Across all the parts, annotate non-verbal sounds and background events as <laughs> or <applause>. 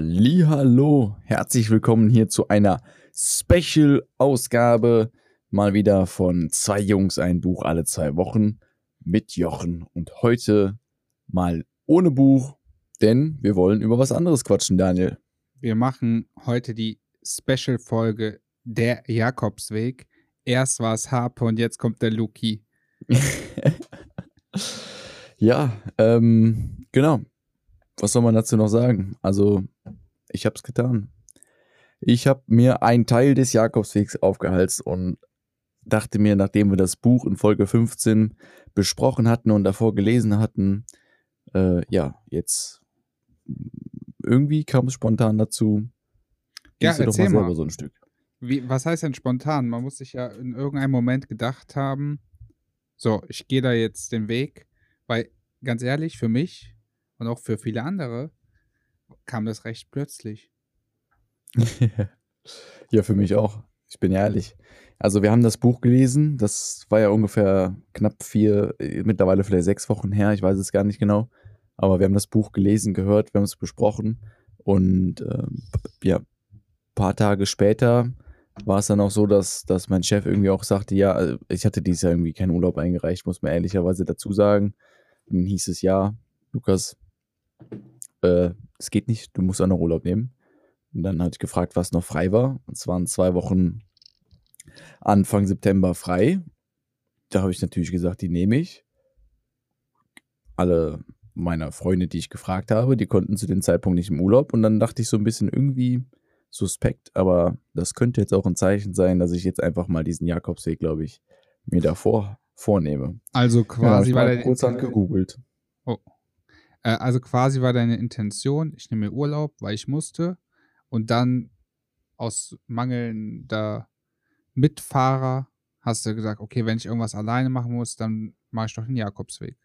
Hallo, herzlich willkommen hier zu einer Special-Ausgabe mal wieder von zwei Jungs ein Buch alle zwei Wochen mit Jochen und heute mal ohne Buch, denn wir wollen über was anderes quatschen, Daniel. Wir machen heute die Special-Folge Der Jakobsweg. Erst war es Harpe und jetzt kommt der Luki. <laughs> ja, ähm, genau. Was soll man dazu noch sagen? Also, ich habe es getan. Ich habe mir einen Teil des Jakobswegs aufgehalst und dachte mir, nachdem wir das Buch in Folge 15 besprochen hatten und davor gelesen hatten, äh, ja, jetzt irgendwie kam es spontan dazu. Ja, doch mal selber so ein Stück. Wie, was heißt denn spontan? Man muss sich ja in irgendeinem Moment gedacht haben, so, ich gehe da jetzt den Weg, weil ganz ehrlich, für mich und auch für viele andere kam das recht plötzlich. <laughs> ja, für mich auch. Ich bin ehrlich. Also wir haben das Buch gelesen, das war ja ungefähr knapp vier, äh, mittlerweile vielleicht sechs Wochen her, ich weiß es gar nicht genau. Aber wir haben das Buch gelesen, gehört, wir haben es besprochen und äh, ja, paar Tage später war es dann auch so, dass, dass mein Chef irgendwie auch sagte, ja, also ich hatte dieses Jahr irgendwie keinen Urlaub eingereicht, muss man ehrlicherweise dazu sagen. Dann hieß es, ja, Lukas, äh, es geht nicht, du musst auch noch Urlaub nehmen. Und dann hatte ich gefragt, was noch frei war. Und es waren zwei Wochen Anfang September frei. Da habe ich natürlich gesagt, die nehme ich. Alle meiner Freunde, die ich gefragt habe, die konnten zu dem Zeitpunkt nicht im Urlaub. Und dann dachte ich so ein bisschen irgendwie suspekt, aber das könnte jetzt auch ein Zeichen sein, dass ich jetzt einfach mal diesen Jakobsweg, glaube ich, mir davor vornehme. Also quasi ja, war der kurz gegoogelt. Oh. Äh, also quasi war deine Intention, ich nehme mir Urlaub, weil ich musste und dann aus mangelnder Mitfahrer hast du gesagt, okay, wenn ich irgendwas alleine machen muss, dann mache ich doch den Jakobsweg.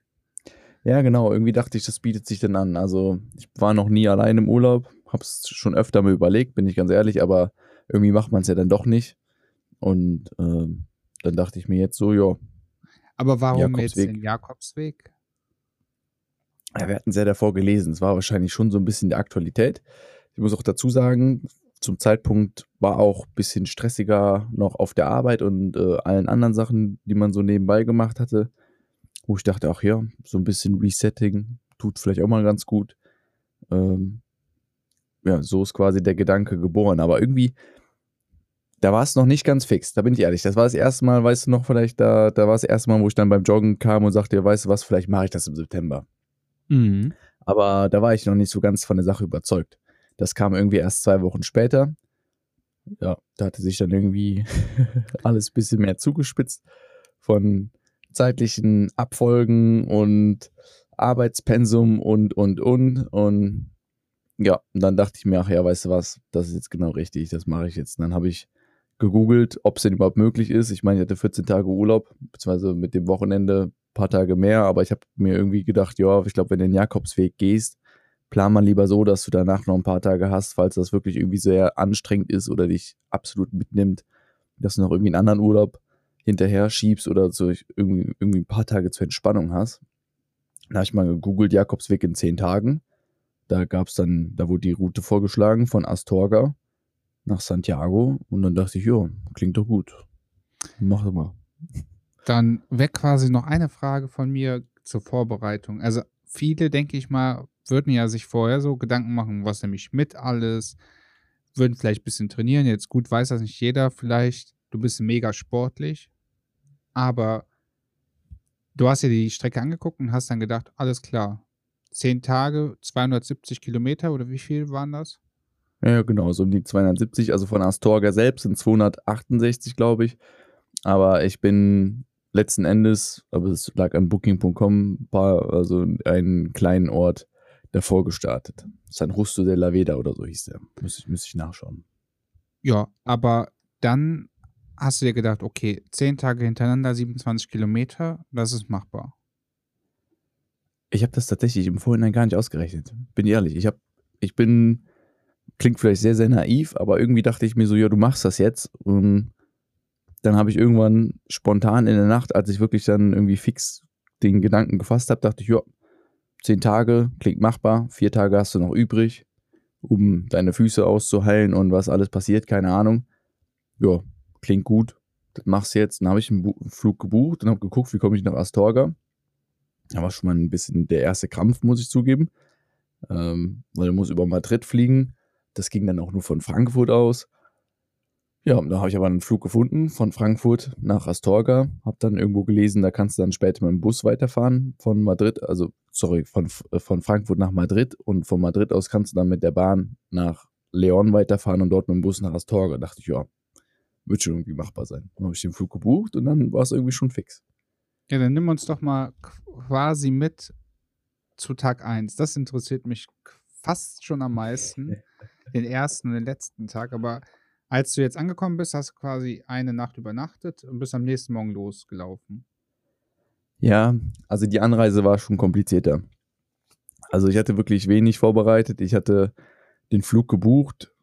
Ja, genau. Irgendwie dachte ich, das bietet sich dann an. Also ich war noch nie allein im Urlaub, habe es schon öfter mal überlegt, bin ich ganz ehrlich, aber irgendwie macht man es ja dann doch nicht. Und ähm, dann dachte ich mir jetzt so, ja. Aber warum Jakobsweg. jetzt den Jakobsweg? Ja, wir hatten sehr davor gelesen. Es war wahrscheinlich schon so ein bisschen der Aktualität. Ich muss auch dazu sagen, zum Zeitpunkt war auch ein bisschen stressiger noch auf der Arbeit und äh, allen anderen Sachen, die man so nebenbei gemacht hatte, wo ich dachte, ach ja, so ein bisschen Resetting tut vielleicht auch mal ganz gut. Ähm, ja, so ist quasi der Gedanke geboren. Aber irgendwie, da war es noch nicht ganz fix, da bin ich ehrlich. Das war das erste Mal, weißt du noch, vielleicht, da, da war es das erste Mal, wo ich dann beim Joggen kam und sagte, ja, weißt du was, vielleicht mache ich das im September. Mhm. Aber da war ich noch nicht so ganz von der Sache überzeugt. Das kam irgendwie erst zwei Wochen später. Ja, da hatte sich dann irgendwie <laughs> alles ein bisschen mehr zugespitzt von zeitlichen Abfolgen und Arbeitspensum und, und, und. Und ja, und dann dachte ich mir, ach ja, weißt du was, das ist jetzt genau richtig, das mache ich jetzt. Und dann habe ich gegoogelt, ob es denn überhaupt möglich ist. Ich meine, ich hatte 14 Tage Urlaub, beziehungsweise mit dem Wochenende paar Tage mehr, aber ich habe mir irgendwie gedacht, ja, ich glaube, wenn du den Jakobsweg gehst, plan mal lieber so, dass du danach noch ein paar Tage hast, falls das wirklich irgendwie sehr anstrengend ist oder dich absolut mitnimmt, dass du noch irgendwie einen anderen Urlaub hinterher schiebst oder so irgendwie, irgendwie ein paar Tage zur Entspannung hast. Da habe ich mal gegoogelt, Jakobsweg in zehn Tagen. Da gab es dann, da wurde die Route vorgeschlagen von Astorga nach Santiago und dann dachte ich, ja, klingt doch gut. Mach doch mal. Dann weg quasi noch eine Frage von mir zur Vorbereitung. Also viele, denke ich mal, würden ja sich vorher so Gedanken machen, was nehme ich mit alles, würden vielleicht ein bisschen trainieren. Jetzt gut, weiß das nicht jeder vielleicht. Du bist mega sportlich, aber du hast dir die Strecke angeguckt und hast dann gedacht, alles klar, zehn Tage, 270 Kilometer oder wie viel waren das? Ja, genau, so um die 270. Also von Astorga selbst sind 268, glaube ich. Aber ich bin letzten Endes, aber es lag an Booking.com, also einen kleinen Ort davor gestartet. San Justo de la Veda oder so hieß der. Müsste ich, müsste ich nachschauen. Ja, aber dann hast du dir gedacht, okay, zehn Tage hintereinander, 27 Kilometer, das ist machbar. Ich habe das tatsächlich im Vorhinein gar nicht ausgerechnet. Bin ehrlich. Ich habe, ich bin, klingt vielleicht sehr, sehr naiv, aber irgendwie dachte ich mir so, ja, du machst das jetzt. Und dann habe ich irgendwann spontan in der Nacht, als ich wirklich dann irgendwie fix den Gedanken gefasst habe, dachte ich, ja, zehn Tage klingt machbar, vier Tage hast du noch übrig, um deine Füße auszuheilen und was alles passiert, keine Ahnung. Ja, klingt gut, das machst du jetzt. Dann habe ich einen, einen Flug gebucht und habe geguckt, wie komme ich nach Astorga. Da war schon mal ein bisschen der erste Krampf, muss ich zugeben. Ähm, weil du musst über Madrid fliegen. Das ging dann auch nur von Frankfurt aus. Ja, da habe ich aber einen Flug gefunden von Frankfurt nach Astorga. Habe dann irgendwo gelesen, da kannst du dann später mit dem Bus weiterfahren von Madrid, also sorry, von, von Frankfurt nach Madrid und von Madrid aus kannst du dann mit der Bahn nach Leon weiterfahren und dort mit dem Bus nach Astorga. Da dachte ich, ja, wird schon irgendwie machbar sein. Dann habe ich den Flug gebucht und dann war es irgendwie schon fix. Ja, dann nimm uns doch mal quasi mit zu Tag 1. Das interessiert mich fast schon am meisten. <laughs> Den ersten und den letzten Tag. Aber als du jetzt angekommen bist, hast du quasi eine Nacht übernachtet und bist am nächsten Morgen losgelaufen. Ja, also die Anreise war schon komplizierter. Also ich hatte wirklich wenig vorbereitet. Ich hatte den Flug gebucht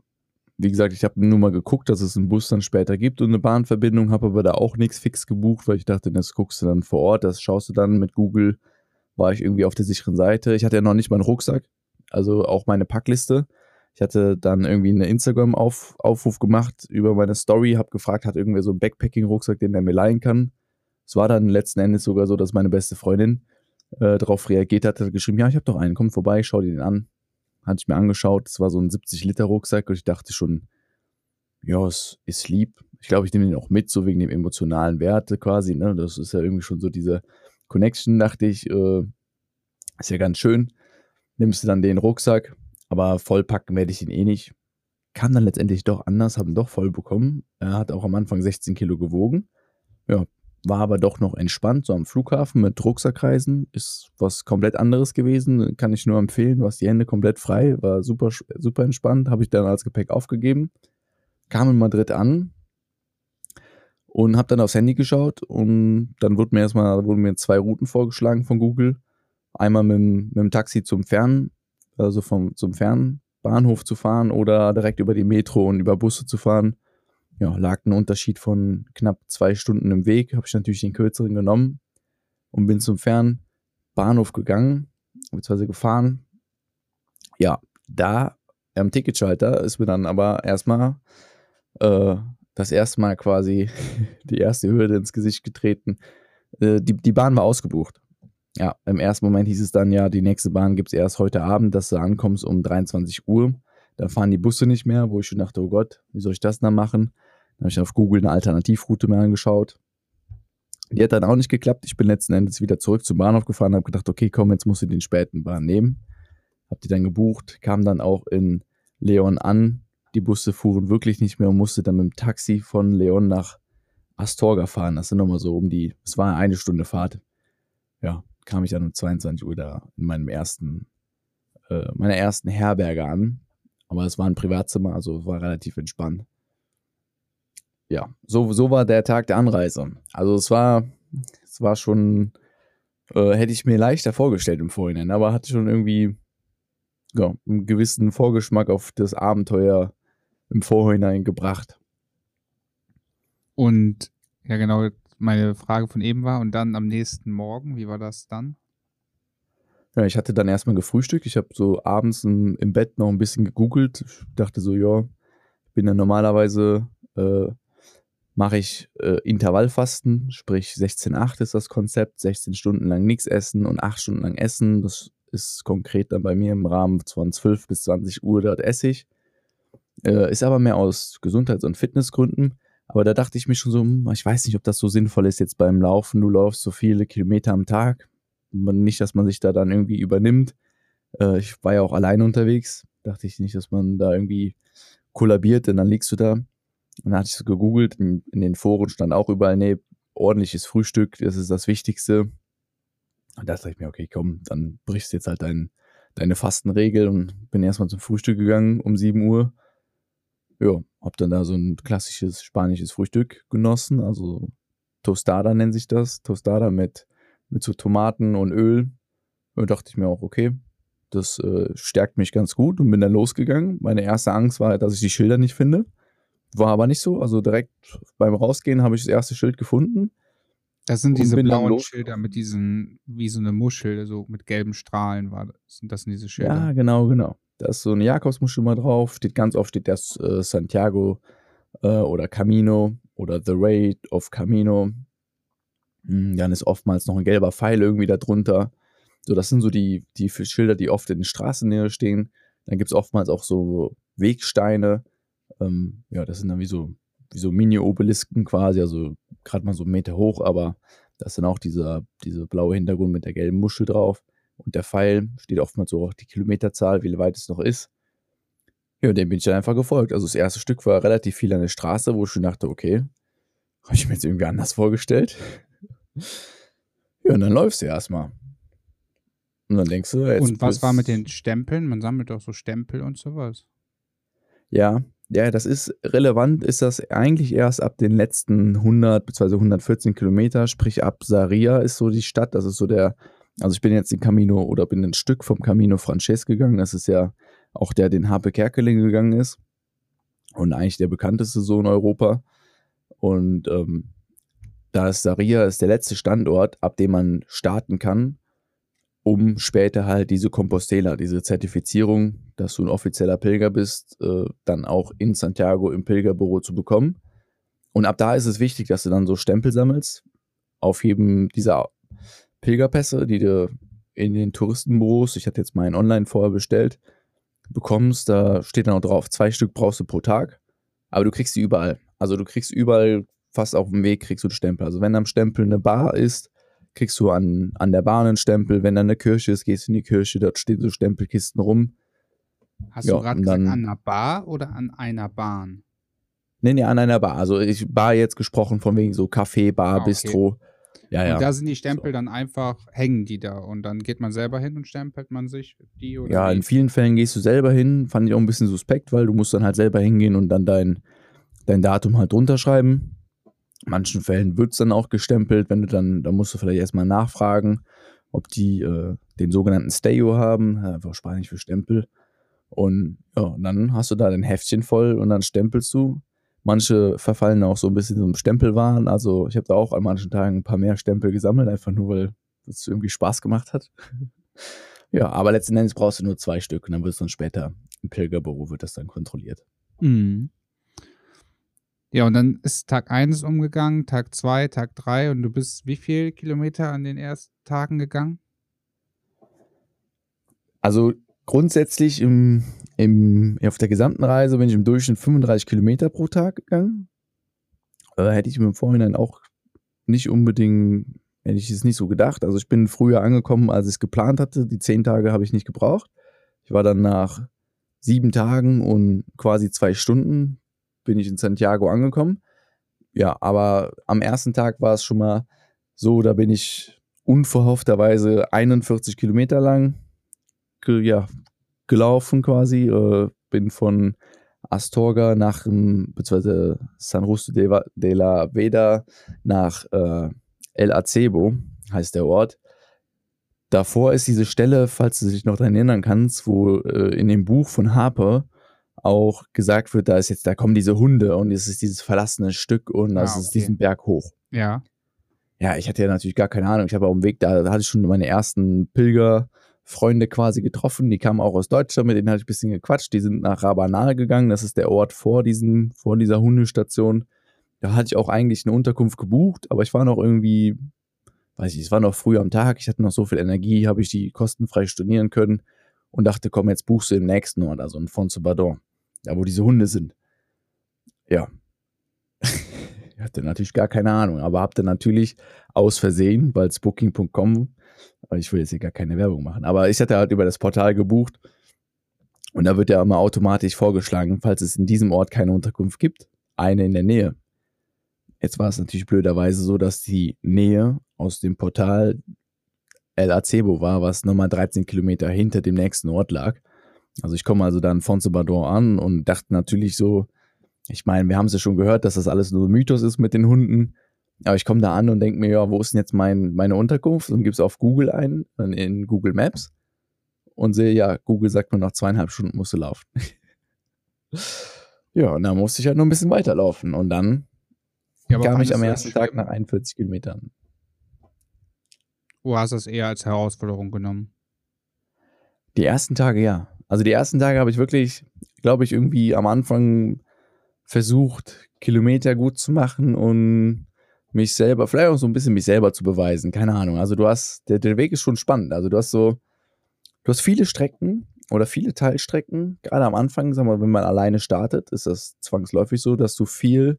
wie gesagt, ich habe nur mal geguckt, dass es einen Bus dann später gibt und eine Bahnverbindung, habe aber da auch nichts fix gebucht, weil ich dachte, das guckst du dann vor Ort, das schaust du dann mit Google, war ich irgendwie auf der sicheren Seite. Ich hatte ja noch nicht meinen Rucksack, also auch meine Packliste. Ich hatte dann irgendwie einen Instagram-Aufruf gemacht über meine Story, habe gefragt, hat irgendwer so einen Backpacking-Rucksack, den der mir leihen kann. Es war dann letzten Endes sogar so, dass meine beste Freundin äh, darauf reagiert hat, hat geschrieben, ja, ich habe doch einen, komm vorbei, schau dir den an hatte ich mir angeschaut. Es war so ein 70-Liter-Rucksack und ich dachte schon, ja, es ist lieb. Ich glaube, ich nehme den auch mit, so wegen dem emotionalen Werte quasi. Ne? Das ist ja irgendwie schon so diese Connection, dachte ich. Äh, ist ja ganz schön. Nimmst du dann den Rucksack, aber vollpacken werde ich ihn eh nicht. Kam dann letztendlich doch anders, haben doch voll bekommen. Er hat auch am Anfang 16 Kilo gewogen. Ja, war aber doch noch entspannt, so am Flughafen mit Rucksackreisen. Ist was komplett anderes gewesen. Kann ich nur empfehlen. Was die Hände komplett frei. War super, super entspannt. Habe ich dann als Gepäck aufgegeben. Kam in Madrid an und habe dann aufs Handy geschaut. Und dann wurden mir erstmal wurden mir zwei Routen vorgeschlagen von Google. Einmal mit, mit dem Taxi zum Fern, also vom, zum Fernbahnhof zu fahren oder direkt über die Metro und über Busse zu fahren ja, lag ein Unterschied von knapp zwei Stunden im Weg. Habe ich natürlich den kürzeren genommen und bin zum Fernbahnhof gegangen, beziehungsweise gefahren. Ja, da am Ticketschalter ist mir dann aber erstmal äh, das erste Mal quasi <laughs> die erste Hürde ins Gesicht getreten. Äh, die, die Bahn war ausgebucht. Ja, im ersten Moment hieß es dann, ja, die nächste Bahn gibt es erst heute Abend, dass du ankommst um 23 Uhr. Da fahren die Busse nicht mehr, wo ich schon dachte, oh Gott, wie soll ich das dann machen? Dann habe ich auf Google eine Alternativroute mir angeschaut. Die hat dann auch nicht geklappt. Ich bin letzten Endes wieder zurück zum Bahnhof gefahren, habe gedacht, okay, komm, jetzt musst du den späten Bahn nehmen. Habe die dann gebucht, kam dann auch in Leon an. Die Busse fuhren wirklich nicht mehr und musste dann mit dem Taxi von Leon nach Astorga fahren. Das sind nochmal so um die, es war eine Stunde Fahrt. Ja, kam ich dann um 22 Uhr da in meinem ersten, äh, meiner ersten Herberge an. Aber es war ein Privatzimmer, also war relativ entspannt ja, so, so war der Tag der Anreise. Also es war, es war schon, äh, hätte ich mir leichter vorgestellt im Vorhinein, aber hatte schon irgendwie ja, einen gewissen Vorgeschmack auf das Abenteuer im Vorhinein gebracht. Und ja, genau, meine Frage von eben war, und dann am nächsten Morgen, wie war das dann? Ja, ich hatte dann erstmal gefrühstückt. Ich habe so abends im, im, Bett noch ein bisschen gegoogelt. Ich dachte so, ja, ich bin ja normalerweise äh, mache ich äh, Intervallfasten, sprich 16-8 ist das Konzept, 16 Stunden lang nichts essen und 8 Stunden lang essen. Das ist konkret dann bei mir im Rahmen von 12 bis 20 Uhr, dort esse ich. Äh, ist aber mehr aus Gesundheits- und Fitnessgründen. Aber da dachte ich mir schon so, hm, ich weiß nicht, ob das so sinnvoll ist jetzt beim Laufen. Du läufst so viele Kilometer am Tag. Nicht, dass man sich da dann irgendwie übernimmt. Äh, ich war ja auch alleine unterwegs. Dachte ich nicht, dass man da irgendwie kollabiert, denn dann liegst du da und dann hatte ich so gegoogelt, in, in, den Foren stand auch überall, nee, ordentliches Frühstück, das ist das Wichtigste. Und da dachte ich mir, okay, komm, dann brichst jetzt halt dein, deine Fastenregel und bin erstmal zum Frühstück gegangen um 7 Uhr. Ja, hab dann da so ein klassisches spanisches Frühstück genossen, also Tostada nennt sich das, Tostada mit, mit so Tomaten und Öl. Und dachte ich mir auch, okay, das äh, stärkt mich ganz gut und bin dann losgegangen. Meine erste Angst war, dass ich die Schilder nicht finde. War aber nicht so. Also direkt beim Rausgehen habe ich das erste Schild gefunden. Das sind diese blauen Schilder mit diesen, wie so eine Muschel, so mit gelben Strahlen war das. Das sind diese Schilder. Ja, genau, genau. Da ist so eine Jakobsmuschel mal drauf. Steht ganz oft steht das äh, Santiago äh, oder Camino oder The Raid of Camino. Hm, dann ist oftmals noch ein gelber Pfeil irgendwie da drunter. So, das sind so die, die Schilder, die oft in Straßennähe stehen. Dann gibt es oftmals auch so Wegsteine. Ähm, ja, das sind dann wie so, wie so Mini-Obelisken quasi, also gerade mal so einen Meter hoch, aber da ist dann auch dieser, dieser blaue Hintergrund mit der gelben Muschel drauf. Und der Pfeil steht oftmals so auch die Kilometerzahl, wie weit es noch ist. Ja, dem bin ich dann einfach gefolgt. Also das erste Stück war relativ viel an der Straße, wo ich schon dachte, okay, habe ich mir jetzt irgendwie anders vorgestellt. <laughs> Ja, und dann läufst du erstmal. Und dann denkst du, jetzt. Und was war mit den Stempeln? Man sammelt doch so Stempel und sowas. Ja, ja, das ist relevant, ist das eigentlich erst ab den letzten 100 bzw. 114 Kilometer, sprich ab Saria ist so die Stadt, das ist so der, also ich bin jetzt den Camino oder bin ein Stück vom Camino Frances gegangen, das ist ja auch der, den Harpe Kerkeling gegangen ist und eigentlich der bekannteste so in Europa und ähm, da ist Saria ist der letzte Standort, ab dem man starten kann um später halt diese Compostela, diese Zertifizierung, dass du ein offizieller Pilger bist, äh, dann auch in Santiago im Pilgerbüro zu bekommen. Und ab da ist es wichtig, dass du dann so Stempel sammelst auf jedem dieser Pilgerpässe, die du in den Touristenbüros, ich hatte jetzt meinen online vorher bestellt, bekommst. Da steht dann auch drauf, zwei Stück brauchst du pro Tag, aber du kriegst sie überall. Also du kriegst überall, fast auf dem Weg kriegst du Stempel. Also wenn am Stempel eine Bar ist, kriegst du an, an der Bahn einen Stempel. Wenn da eine Kirche ist, gehst du in die Kirche, dort stehen so Stempelkisten rum. Hast ja, du gerade gesagt, an einer Bar oder an einer Bahn? Nee, nee, an einer Bar. Also ich Bar jetzt gesprochen von wegen so Café, Bar, ah, okay. Bistro. Ja, ja. Und da sind die Stempel so. dann einfach, hängen die da und dann geht man selber hin und stempelt man sich die oder Ja, die? in vielen Fällen gehst du selber hin. Fand ich auch ein bisschen suspekt, weil du musst dann halt selber hingehen und dann dein, dein Datum halt drunter schreiben manchen Fällen wird es dann auch gestempelt, wenn du dann, da musst du vielleicht erstmal nachfragen, ob die äh, den sogenannten Stayo haben, einfach Spanisch für Stempel. Und ja, und dann hast du da dein Heftchen voll und dann stempelst du. Manche verfallen auch so ein bisschen zum Stempelwahn. Also ich habe da auch an manchen Tagen ein paar mehr Stempel gesammelt, einfach nur weil es irgendwie Spaß gemacht hat. <laughs> ja, aber letzten Endes brauchst du nur zwei Stück und dann wird es dann später im Pilgerbüro wird das dann kontrolliert. Mhm. Ja, und dann ist Tag 1 umgegangen, Tag 2, Tag 3 und du bist wie viele Kilometer an den ersten Tagen gegangen? Also grundsätzlich im, im, auf der gesamten Reise bin ich im Durchschnitt 35 Kilometer pro Tag gegangen. Äh, hätte ich mir im Vorhinein auch nicht unbedingt, hätte ich es nicht so gedacht. Also ich bin früher angekommen, als ich es geplant hatte. Die zehn Tage habe ich nicht gebraucht. Ich war dann nach sieben Tagen und quasi zwei Stunden bin ich in Santiago angekommen. Ja, aber am ersten Tag war es schon mal so, da bin ich unverhoffterweise 41 Kilometer lang ja, gelaufen quasi. Äh, bin von Astorga nach, beziehungsweise San Rusto de, de la Veda nach äh, El Acebo, heißt der Ort. Davor ist diese Stelle, falls du dich noch daran erinnern kannst, wo äh, in dem Buch von Harper auch gesagt wird, da ist jetzt, da kommen diese Hunde und es ist dieses verlassene Stück und das ah, okay. ist diesen Berg hoch. Ja. Ja, ich hatte ja natürlich gar keine Ahnung. Ich habe auf dem Weg, da, da hatte ich schon meine ersten Pilgerfreunde quasi getroffen. Die kamen auch aus Deutschland, mit denen hatte ich ein bisschen gequatscht. Die sind nach Rabanal gegangen. Das ist der Ort vor diesem, vor dieser Hundestation. Da hatte ich auch eigentlich eine Unterkunft gebucht, aber ich war noch irgendwie, weiß ich, es war noch früh am Tag. Ich hatte noch so viel Energie, habe ich die kostenfrei stornieren können und dachte, komm, jetzt buchst du den nächsten Ort, also in Fonce Badon da wo diese Hunde sind. Ja. Ich hatte natürlich gar keine Ahnung, aber habt ihr natürlich aus Versehen, weil es Booking.com, ich will jetzt hier gar keine Werbung machen, aber ich hatte halt über das Portal gebucht und da wird ja immer automatisch vorgeschlagen, falls es in diesem Ort keine Unterkunft gibt, eine in der Nähe. Jetzt war es natürlich blöderweise so, dass die Nähe aus dem Portal El Acebo war, was nochmal 13 Kilometer hinter dem nächsten Ort lag. Also ich komme also dann von Sabador an und dachte natürlich so, ich meine, wir haben es ja schon gehört, dass das alles nur Mythos ist mit den Hunden. Aber ich komme da an und denke mir, ja, wo ist denn jetzt mein, meine Unterkunft? Und gebe es auf Google ein, in Google Maps und sehe, ja, Google sagt mir noch zweieinhalb Stunden musst du laufen. <laughs> ja, und dann musste ich halt noch ein bisschen weiterlaufen. Und dann ja, kam ich am ersten Tag nach 41 Kilometern. Hast du es eher als Herausforderung genommen? Die ersten Tage, ja. Also die ersten Tage habe ich wirklich, glaube ich, irgendwie am Anfang versucht, Kilometer gut zu machen und mich selber, vielleicht auch so ein bisschen mich selber zu beweisen. Keine Ahnung. Also du hast, der, der Weg ist schon spannend. Also du hast so, du hast viele Strecken oder viele Teilstrecken. Gerade am Anfang, sag mal, wenn man alleine startet, ist das zwangsläufig so, dass du viel,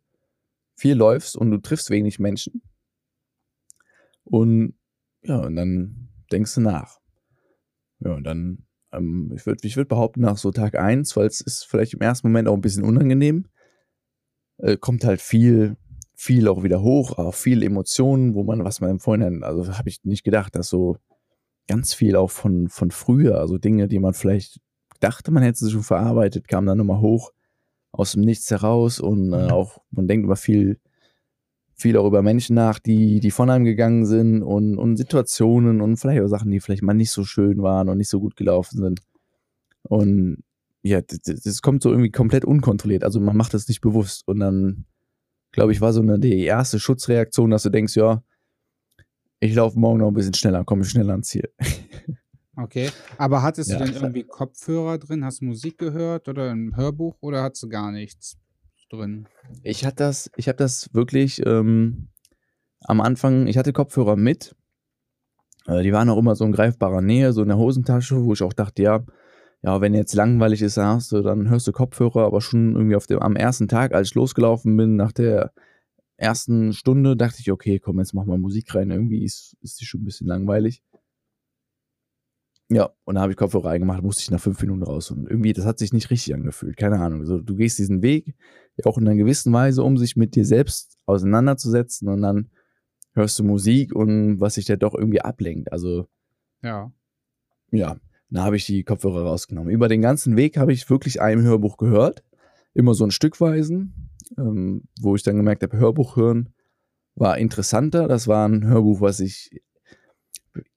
viel läufst und du triffst wenig Menschen. Und ja, und dann denkst du nach. Ja, und dann, ähm, ich würde ich würd behaupten, nach so Tag 1, weil es ist vielleicht im ersten Moment auch ein bisschen unangenehm, äh, kommt halt viel, viel auch wieder hoch, auch viel Emotionen, wo man, was man im Vorhinein, also habe ich nicht gedacht, dass so ganz viel auch von, von früher, also Dinge, die man vielleicht dachte, man hätte sie schon verarbeitet, kamen dann nochmal hoch aus dem Nichts heraus und äh, mhm. auch, man denkt über viel, viel auch über Menschen nach, die, die von einem gegangen sind und, und Situationen und vielleicht auch Sachen, die vielleicht mal nicht so schön waren und nicht so gut gelaufen sind. Und ja, das, das kommt so irgendwie komplett unkontrolliert. Also man macht das nicht bewusst. Und dann, glaube ich, war so eine die erste Schutzreaktion, dass du denkst, ja, ich laufe morgen noch ein bisschen schneller, komme schneller ans Ziel. <laughs> Okay, aber hattest ja. du denn irgendwie Kopfhörer drin? Hast du Musik gehört oder ein Hörbuch oder hattest du gar nichts? drin. Ich hatte das, ich habe das wirklich ähm, am Anfang, ich hatte Kopfhörer mit. Äh, die waren auch immer so in greifbarer Nähe, so in der Hosentasche, wo ich auch dachte, ja, ja, wenn jetzt langweilig ist, hast du, dann hörst du Kopfhörer, aber schon irgendwie auf dem, am ersten Tag, als ich losgelaufen bin, nach der ersten Stunde, dachte ich, okay, komm, jetzt mach mal Musik rein. Irgendwie ist, ist die schon ein bisschen langweilig. Ja, und da habe ich Kopfhörer reingemacht, musste ich nach fünf Minuten raus. Und irgendwie, das hat sich nicht richtig angefühlt. Keine Ahnung. Also, du gehst diesen Weg auch in einer gewissen Weise, um sich mit dir selbst auseinanderzusetzen. Und dann hörst du Musik und was sich da doch irgendwie ablenkt. Also, ja. Ja, da habe ich die Kopfhörer rausgenommen. Über den ganzen Weg habe ich wirklich ein Hörbuch gehört. Immer so ein Stückweisen, ähm, wo ich dann gemerkt habe, Hörbuch hören war interessanter. Das war ein Hörbuch, was ich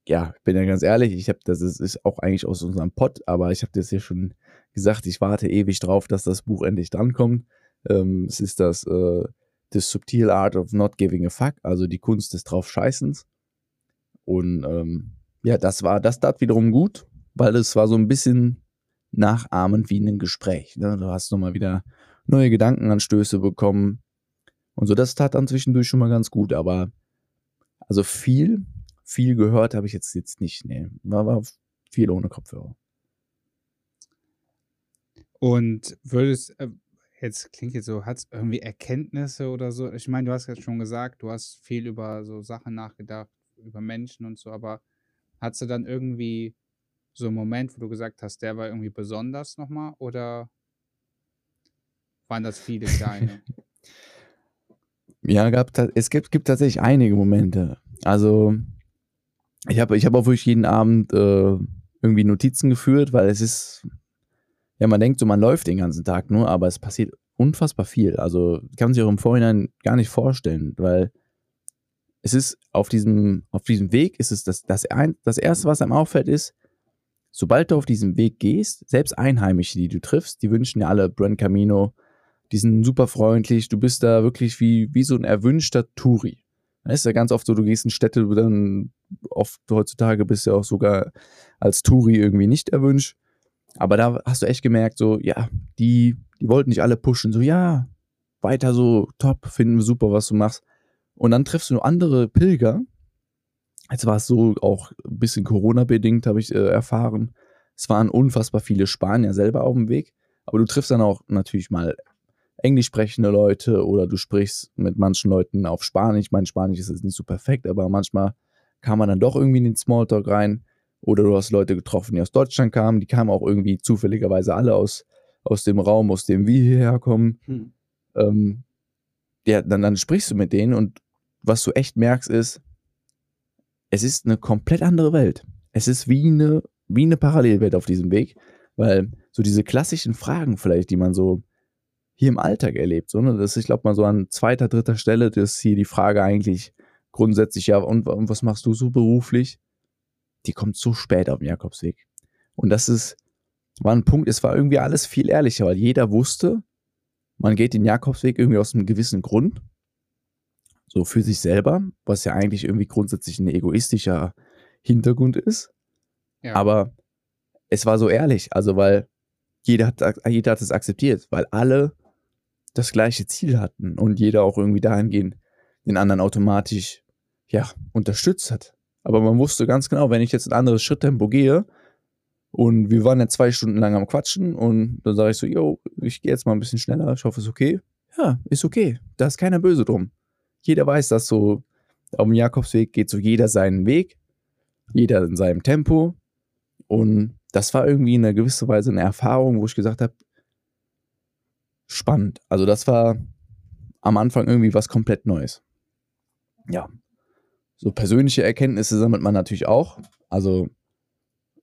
ja, bin ja ganz ehrlich, ich habe das ist auch eigentlich aus unserem Pod, aber ich habe das hier schon gesagt, ich warte ewig drauf, dass das Buch endlich drankommt. Ähm, es ist das äh, The Subtle Art of Not Giving a Fuck, also die Kunst des Draufscheißens. Und ähm, ja, das war das tat wiederum gut, weil es war so ein bisschen nachahmend wie ein Gespräch. Ne? Du hast nochmal wieder neue Gedankenanstöße bekommen. Und so, das tat dann zwischendurch schon mal ganz gut, aber also viel viel gehört habe ich jetzt, jetzt nicht. Nee, war, war viel ohne Kopfhörer. Und würdest, äh, jetzt klingt jetzt so, hat es irgendwie Erkenntnisse oder so? Ich meine, du hast ja schon gesagt, du hast viel über so Sachen nachgedacht, über Menschen und so, aber hast du dann irgendwie so einen Moment, wo du gesagt hast, der war irgendwie besonders nochmal oder waren das viele kleine? ja, gab, es gibt, gibt tatsächlich einige Momente. Also, ich habe ich hab auch wirklich jeden Abend äh, irgendwie Notizen geführt, weil es ist, ja, man denkt so, man läuft den ganzen Tag nur, aber es passiert unfassbar viel. Also kann man sich auch im Vorhinein gar nicht vorstellen, weil es ist auf diesem, auf diesem Weg ist es das, das, ein, das erste, was einem auffällt, ist, sobald du auf diesem Weg gehst, selbst Einheimische, die du triffst, die wünschen ja alle Brand Camino, die sind super freundlich, du bist da wirklich wie, wie so ein erwünschter Touri. Das ist ja ganz oft so, du gehst in Städte, dann oft heutzutage bist du ja auch sogar als Touri irgendwie nicht erwünscht. Aber da hast du echt gemerkt, so, ja, die, die wollten dich alle pushen, so, ja, weiter so, top, finden wir super, was du machst. Und dann triffst du andere Pilger. Jetzt war es so auch ein bisschen Corona-bedingt, habe ich äh, erfahren. Es waren unfassbar viele Spanier selber auf dem Weg. Aber du triffst dann auch natürlich mal englisch sprechende Leute oder du sprichst mit manchen Leuten auf Spanisch. Mein Spanisch ist jetzt nicht so perfekt, aber manchmal kam man dann doch irgendwie in den Smalltalk rein. Oder du hast Leute getroffen, die aus Deutschland kamen, die kamen auch irgendwie zufälligerweise alle aus, aus dem Raum, aus dem wir hierher kommen. Hm. Ähm, ja, dann, dann sprichst du mit denen und was du echt merkst ist, es ist eine komplett andere Welt. Es ist wie eine, wie eine Parallelwelt auf diesem Weg, weil so diese klassischen Fragen vielleicht, die man so hier im Alltag erlebt, so, ne, das ist, ich glaube mal so an zweiter, dritter Stelle, dass hier die Frage eigentlich grundsätzlich, ja, und, und was machst du so beruflich? Die kommt so spät auf dem Jakobsweg. Und das ist, war ein Punkt, es war irgendwie alles viel ehrlicher, weil jeder wusste, man geht den Jakobsweg irgendwie aus einem gewissen Grund so für sich selber, was ja eigentlich irgendwie grundsätzlich ein egoistischer Hintergrund ist. Ja. Aber es war so ehrlich, also weil jeder hat, jeder hat es akzeptiert, weil alle das gleiche Ziel hatten und jeder auch irgendwie dahingehend den anderen automatisch ja, unterstützt hat. Aber man wusste ganz genau, wenn ich jetzt ein anderes Schritttempo gehe und wir waren ja zwei Stunden lang am Quatschen und dann sage ich so, yo, ich gehe jetzt mal ein bisschen schneller, ich hoffe, es ist okay. Ja, ist okay. Da ist keiner böse drum. Jeder weiß, dass so auf dem Jakobsweg geht so jeder seinen Weg, jeder in seinem Tempo. Und das war irgendwie in einer gewissen Weise eine Erfahrung, wo ich gesagt habe, spannend. Also das war am Anfang irgendwie was komplett Neues. Ja. So persönliche Erkenntnisse sammelt man natürlich auch. Also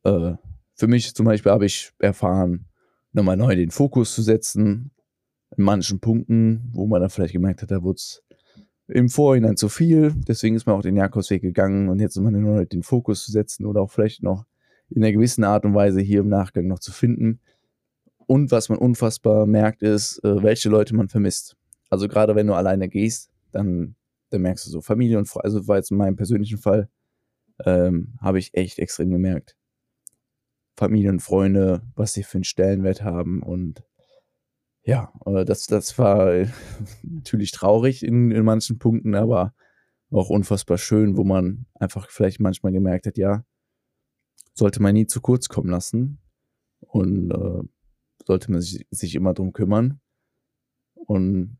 äh, für mich zum Beispiel habe ich erfahren, nochmal neu den Fokus zu setzen in manchen Punkten, wo man dann vielleicht gemerkt hat, da wurde es im Vorhinein zu viel. Deswegen ist man auch den Jakobsweg gegangen und jetzt man nur den Fokus zu setzen oder auch vielleicht noch in einer gewissen Art und Weise hier im Nachgang noch zu finden. Und was man unfassbar merkt, ist, äh, welche Leute man vermisst. Also gerade wenn du alleine gehst, dann, dann merkst du so Familie und Freunde, also war jetzt in meinem persönlichen Fall, ähm, habe ich echt extrem gemerkt. Familie und Freunde, was sie für einen Stellenwert haben und ja, äh, das, das war <laughs> natürlich traurig in, in manchen Punkten, aber auch unfassbar schön, wo man einfach vielleicht manchmal gemerkt hat, ja, sollte man nie zu kurz kommen lassen und äh, sollte man sich, sich immer drum kümmern. Und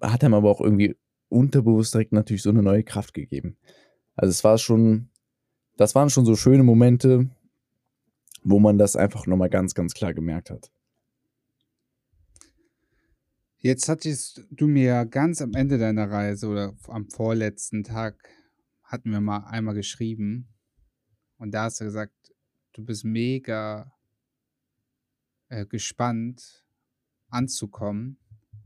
hat einem aber auch irgendwie unterbewusst direkt natürlich so eine neue Kraft gegeben. Also es war schon, das waren schon so schöne Momente, wo man das einfach nochmal ganz, ganz klar gemerkt hat. Jetzt hattest du mir ganz am Ende deiner Reise oder am vorletzten Tag hatten wir mal einmal geschrieben und da hast du gesagt, du bist mega äh, gespannt anzukommen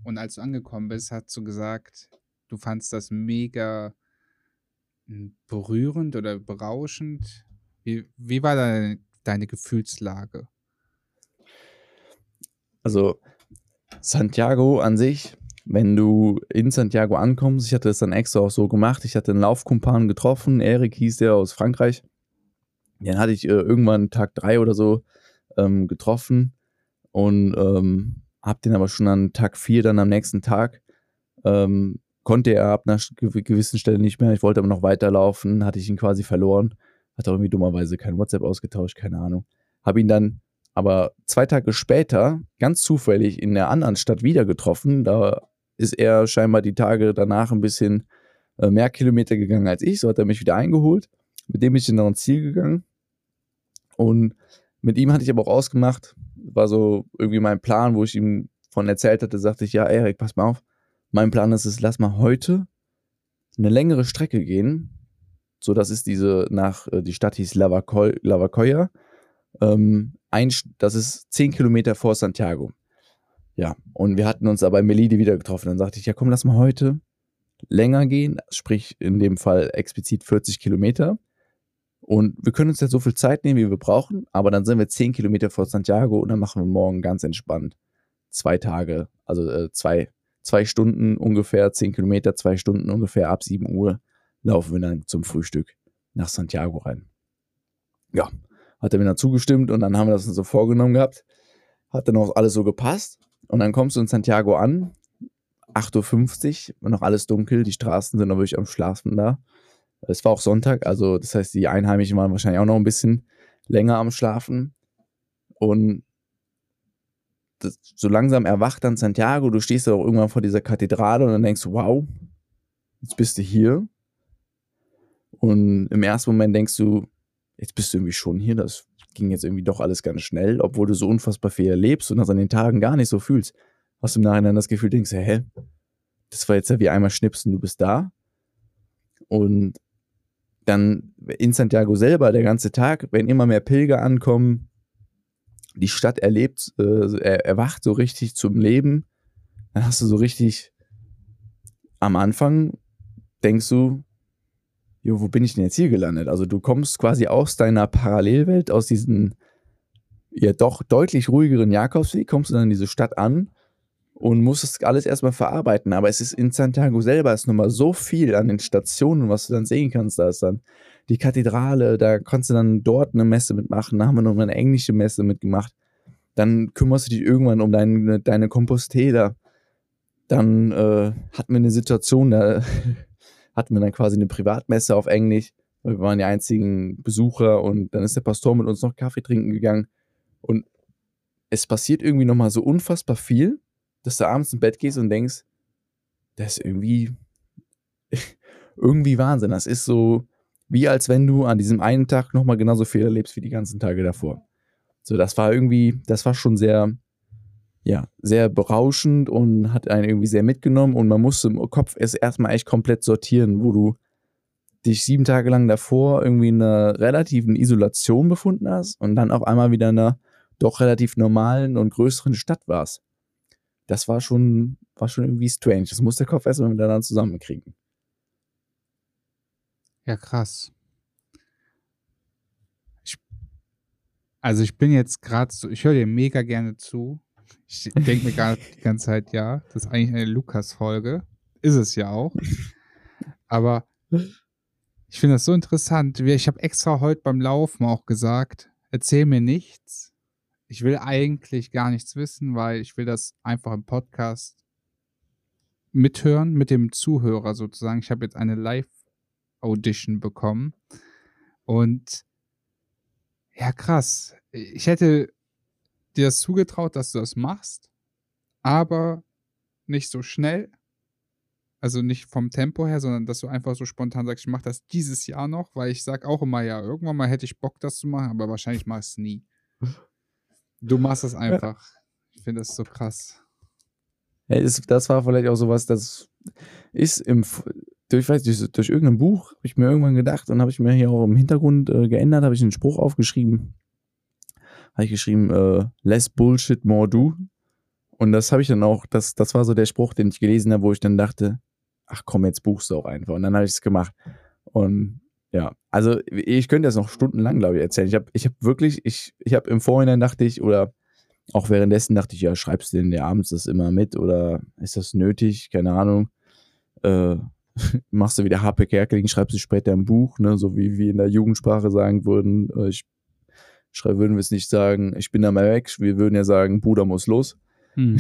und als du angekommen bist, hast du gesagt, du fandst das mega hm, berührend oder berauschend. Wie, wie war deine, deine Gefühlslage? Also Santiago an sich, wenn du in Santiago ankommst, ich hatte das dann extra auch so gemacht, ich hatte einen Laufkumpan getroffen, Erik hieß der aus Frankreich. Den hatte ich äh, irgendwann Tag drei oder so ähm, getroffen und ähm, hab den aber schon an Tag vier dann am nächsten Tag. Ähm, konnte er ab einer gewissen Stelle nicht mehr. Ich wollte aber noch weiterlaufen, hatte ich ihn quasi verloren. Hat auch irgendwie dummerweise kein WhatsApp ausgetauscht, keine Ahnung. Habe ihn dann aber zwei Tage später ganz zufällig in der anderen Stadt wieder getroffen. Da ist er scheinbar die Tage danach ein bisschen äh, mehr Kilometer gegangen als ich. So hat er mich wieder eingeholt. Mit dem bin ich in ein Ziel gegangen. Und mit ihm hatte ich aber auch ausgemacht, war so irgendwie mein Plan, wo ich ihm von erzählt hatte, sagte ich, ja, Erik, pass mal auf. Mein Plan ist es, lass mal heute eine längere Strecke gehen. So, das ist diese nach, äh, die Stadt hieß Lavacoya. Ähm, ein, das ist zehn Kilometer vor Santiago. Ja, und wir hatten uns aber in Melide wieder getroffen. Dann sagte ich, ja komm, lass mal heute länger gehen, sprich in dem Fall explizit 40 Kilometer. Und wir können uns jetzt so viel Zeit nehmen, wie wir brauchen, aber dann sind wir 10 Kilometer vor Santiago und dann machen wir morgen ganz entspannt zwei Tage, also äh, zwei, zwei Stunden ungefähr, 10 Kilometer, zwei Stunden ungefähr ab 7 Uhr laufen wir dann zum Frühstück nach Santiago rein. Ja, hat er mir dann zugestimmt und dann haben wir das so vorgenommen gehabt. Hat dann auch alles so gepasst. Und dann kommst du in Santiago an, 8.50 Uhr, noch alles dunkel, die Straßen sind noch wirklich am Schlafen da. Es war auch Sonntag, also das heißt, die Einheimischen waren wahrscheinlich auch noch ein bisschen länger am Schlafen. Und das, so langsam erwacht dann Santiago, du stehst da auch irgendwann vor dieser Kathedrale und dann denkst du, wow, jetzt bist du hier. Und im ersten Moment denkst du, jetzt bist du irgendwie schon hier, das ging jetzt irgendwie doch alles ganz schnell, obwohl du so unfassbar viel erlebst und das an den Tagen gar nicht so fühlst. Hast du im Nachhinein das Gefühl, denkst, hä, das war jetzt ja wie einmal schnipsen, du bist da. Und dann in Santiago selber, der ganze Tag, wenn immer mehr Pilger ankommen, die Stadt erlebt, äh, erwacht so richtig zum Leben, dann hast du so richtig am Anfang denkst du, jo, wo bin ich denn jetzt hier gelandet? Also du kommst quasi aus deiner Parallelwelt, aus diesem ja doch deutlich ruhigeren Jakobsweg, kommst du dann in diese Stadt an und musst das alles erstmal verarbeiten. Aber es ist in Santiago selber ist nochmal so viel an den Stationen, was du dann sehen kannst. Da ist dann die Kathedrale, da kannst du dann dort eine Messe mitmachen. Da haben wir noch eine englische Messe mitgemacht. Dann kümmerst du dich irgendwann um deine, deine Compostela. Dann äh, hatten wir eine Situation, da <laughs> hatten wir dann quasi eine Privatmesse auf Englisch. Wir waren die einzigen Besucher und dann ist der Pastor mit uns noch Kaffee trinken gegangen. Und es passiert irgendwie nochmal so unfassbar viel dass du abends ins Bett gehst und denkst, das ist irgendwie, <laughs> irgendwie Wahnsinn. Das ist so, wie als wenn du an diesem einen Tag nochmal genauso viel erlebst wie die ganzen Tage davor. So, das war irgendwie, das war schon sehr, ja, sehr berauschend und hat einen irgendwie sehr mitgenommen und man musste im Kopf es erstmal echt komplett sortieren, wo du dich sieben Tage lang davor irgendwie in einer relativen Isolation befunden hast und dann auf einmal wieder in einer doch relativ normalen und größeren Stadt warst das war schon, war schon irgendwie strange. Das muss der Kopf erstmal miteinander zusammenkriegen. Ja, krass. Ich, also ich bin jetzt gerade so, ich höre dir mega gerne zu. Ich denke mir gerade die ganze Zeit, ja, das ist eigentlich eine Lukas-Folge. Ist es ja auch. Aber ich finde das so interessant. Ich habe extra heute beim Laufen auch gesagt, erzähl mir nichts, ich will eigentlich gar nichts wissen, weil ich will das einfach im Podcast mithören mit dem Zuhörer sozusagen. Ich habe jetzt eine Live-Audition bekommen und ja, krass. Ich hätte dir das zugetraut, dass du das machst, aber nicht so schnell. Also nicht vom Tempo her, sondern dass du einfach so spontan sagst, ich mache das dieses Jahr noch, weil ich sage auch immer, ja, irgendwann mal hätte ich Bock, das zu machen, aber wahrscheinlich mache ich es nie. Du machst es <laughs> einfach. Ich finde das so krass. Ja, ist, das war vielleicht auch sowas, das ist im, durch, weiß durch, durch irgendein Buch, habe ich mir irgendwann gedacht und habe ich mir hier auch im Hintergrund äh, geändert, habe ich einen Spruch aufgeschrieben. Habe ich geschrieben, äh, less bullshit, more do. Und das habe ich dann auch, das, das war so der Spruch, den ich gelesen habe, wo ich dann dachte, ach komm, jetzt buchst du auch einfach. Und dann habe ich es gemacht. Und ja, also ich könnte das noch stundenlang, glaube ich, erzählen. Ich habe ich hab wirklich, ich, ich habe im Vorhinein dachte ich, oder auch währenddessen dachte ich, ja, schreibst du denn der abends das immer mit oder ist das nötig? Keine Ahnung. Äh, <laughs> machst du wieder HP Kerkeling, schreibst du später ein Buch, ne, so wie wir in der Jugendsprache sagen würden. Äh, ich würden wir es nicht sagen, ich bin da mal weg. Wir würden ja sagen, Bruder muss los. Hm.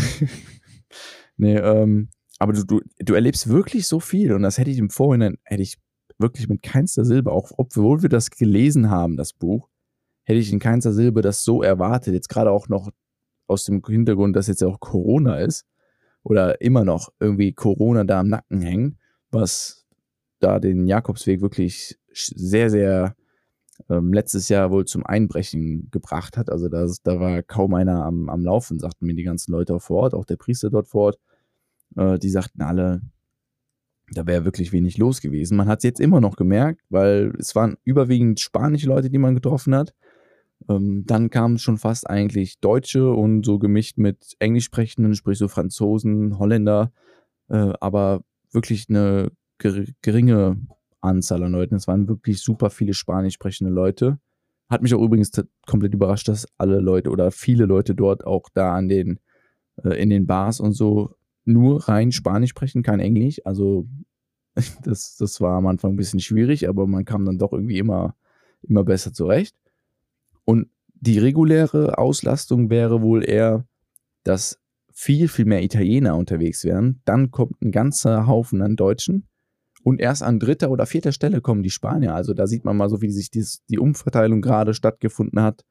<laughs> nee, ähm, aber du, du, du erlebst wirklich so viel und das hätte ich im Vorhinein, hätte ich wirklich mit keinster Silbe, auch obwohl wir das gelesen haben, das Buch, hätte ich in keinster Silbe das so erwartet. Jetzt gerade auch noch aus dem Hintergrund, dass jetzt ja auch Corona ist oder immer noch irgendwie Corona da am Nacken hängen, was da den Jakobsweg wirklich sehr, sehr ähm, letztes Jahr wohl zum Einbrechen gebracht hat. Also da, da war kaum einer am, am Laufen, sagten mir die ganzen Leute vor Ort, auch der Priester dort vor Ort. Äh, die sagten alle, da wäre wirklich wenig los gewesen. Man hat es jetzt immer noch gemerkt, weil es waren überwiegend spanische Leute, die man getroffen hat. Ähm, dann kamen schon fast eigentlich Deutsche und so gemischt mit Englisch sprechenden, sprich so Franzosen, Holländer, äh, aber wirklich eine geringe Anzahl an Leuten. Es waren wirklich super viele spanisch sprechende Leute. Hat mich auch übrigens komplett überrascht, dass alle Leute oder viele Leute dort auch da an den, äh, in den Bars und so nur rein Spanisch sprechen, kein Englisch. Also <laughs> das, das war am Anfang ein bisschen schwierig, aber man kam dann doch irgendwie immer, immer besser zurecht. Und die reguläre Auslastung wäre wohl eher, dass viel, viel mehr Italiener unterwegs wären. Dann kommt ein ganzer Haufen an Deutschen. Und erst an dritter oder vierter Stelle kommen die Spanier. Also da sieht man mal so, wie sich dies, die Umverteilung gerade stattgefunden hat.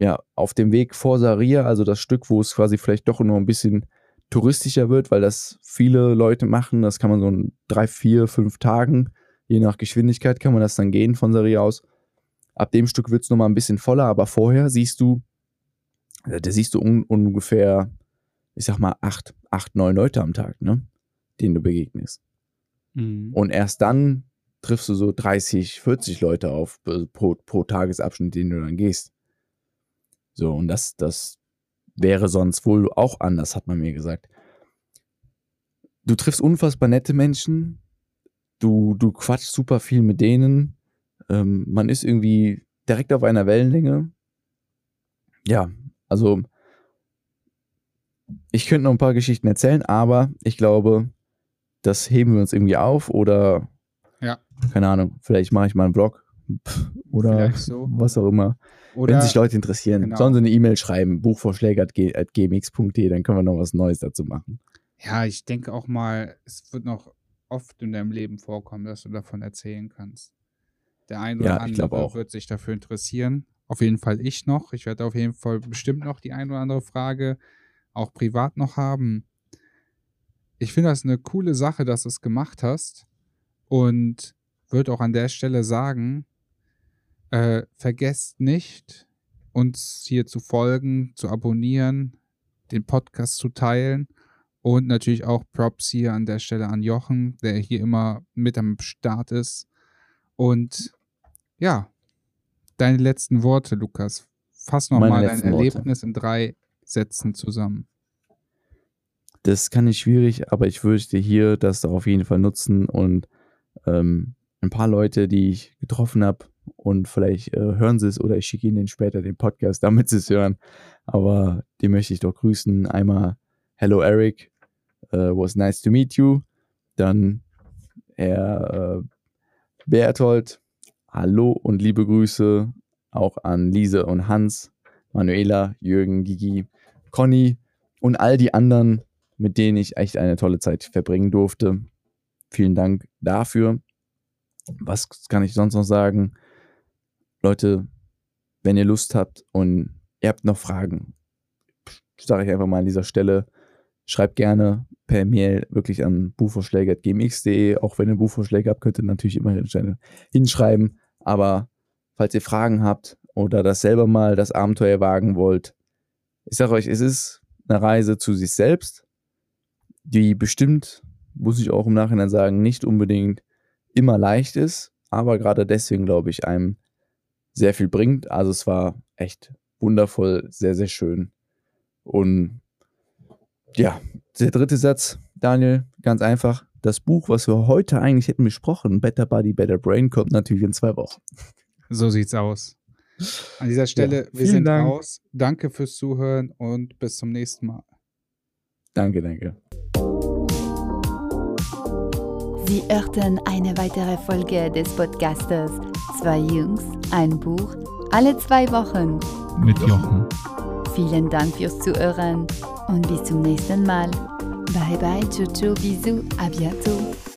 Ja, auf dem Weg vor Saria, also das Stück, wo es quasi vielleicht doch nur ein bisschen touristischer wird, weil das viele Leute machen. Das kann man so in drei, vier, fünf Tagen, je nach Geschwindigkeit, kann man das dann gehen von Serie aus. Ab dem Stück wird es nochmal ein bisschen voller, aber vorher siehst du, äh, da siehst du un ungefähr, ich sag mal, acht, acht, neun Leute am Tag, ne? denen du begegnest. Mhm. Und erst dann triffst du so 30, 40 Leute auf äh, pro, pro Tagesabschnitt, den du dann gehst. So, und das, das wäre sonst wohl auch anders, hat man mir gesagt. Du triffst unfassbar nette Menschen, du, du quatschst super viel mit denen, ähm, man ist irgendwie direkt auf einer Wellenlänge. Ja, also ich könnte noch ein paar Geschichten erzählen, aber ich glaube, das heben wir uns irgendwie auf oder Ja. keine Ahnung, vielleicht mache ich mal einen Vlog pff, oder so. was auch immer. Oder Wenn sich Leute interessieren, genau. sollen sie eine E-Mail schreiben, buchvorschläge.gmx.de, dann können wir noch was Neues dazu machen. Ja, ich denke auch mal, es wird noch oft in deinem Leben vorkommen, dass du davon erzählen kannst. Der eine oder Ja, andere auch. wird sich dafür interessieren. Auf jeden Fall ich noch. Ich werde auf jeden Fall bestimmt noch die eine oder andere Frage auch privat noch haben. Ich finde das eine coole Sache, dass du es gemacht hast und würde auch an der Stelle sagen, äh, vergesst nicht, uns hier zu folgen, zu abonnieren, den Podcast zu teilen und natürlich auch Props hier an der Stelle an Jochen, der hier immer mit am Start ist. Und ja, deine letzten Worte, Lukas. Fass nochmal dein letzten Worte. Erlebnis in drei Sätzen zusammen. Das kann nicht schwierig, aber ich würde hier das auf jeden Fall nutzen und ähm, ein paar Leute, die ich getroffen habe und vielleicht äh, hören sie es oder ich schicke ihnen später den Podcast, <laughs> damit sie es hören. Aber die möchte ich doch grüßen. Einmal Hello Eric, uh, was nice to meet you. Dann Herr äh, Berthold, hallo und liebe Grüße auch an Lise und Hans, Manuela, Jürgen, Gigi, Conny und all die anderen, mit denen ich echt eine tolle Zeit verbringen durfte. Vielen Dank dafür. Was kann ich sonst noch sagen? Leute, wenn ihr Lust habt und ihr habt noch Fragen, sage ich einfach mal an dieser Stelle, schreibt gerne per Mail wirklich an buchvorschläge.gmx.de. Auch wenn ihr Buchvorschläge habt, könnt ihr natürlich immer hinschreiben. Aber falls ihr Fragen habt oder das selber mal das Abenteuer wagen wollt, ich sage euch, es ist eine Reise zu sich selbst, die bestimmt, muss ich auch im Nachhinein sagen, nicht unbedingt immer leicht ist, aber gerade deswegen, glaube ich, einem sehr viel bringt. Also es war echt wundervoll, sehr, sehr schön. Und ja, der dritte Satz, Daniel, ganz einfach. Das Buch, was wir heute eigentlich hätten besprochen, Better Body, Better Brain, kommt natürlich in zwei Wochen. So sieht's aus. An dieser Stelle, wir vielen sind Dank. raus. Danke fürs Zuhören und bis zum nächsten Mal. Danke, danke. Sie hörten eine weitere Folge des Podcasters Zwei Jungs, ein Buch, alle zwei Wochen. Mit Jochen. Vielen Dank fürs Zuhören und bis zum nächsten Mal. Bye bye, ciao, ciao, bisous, à bientôt.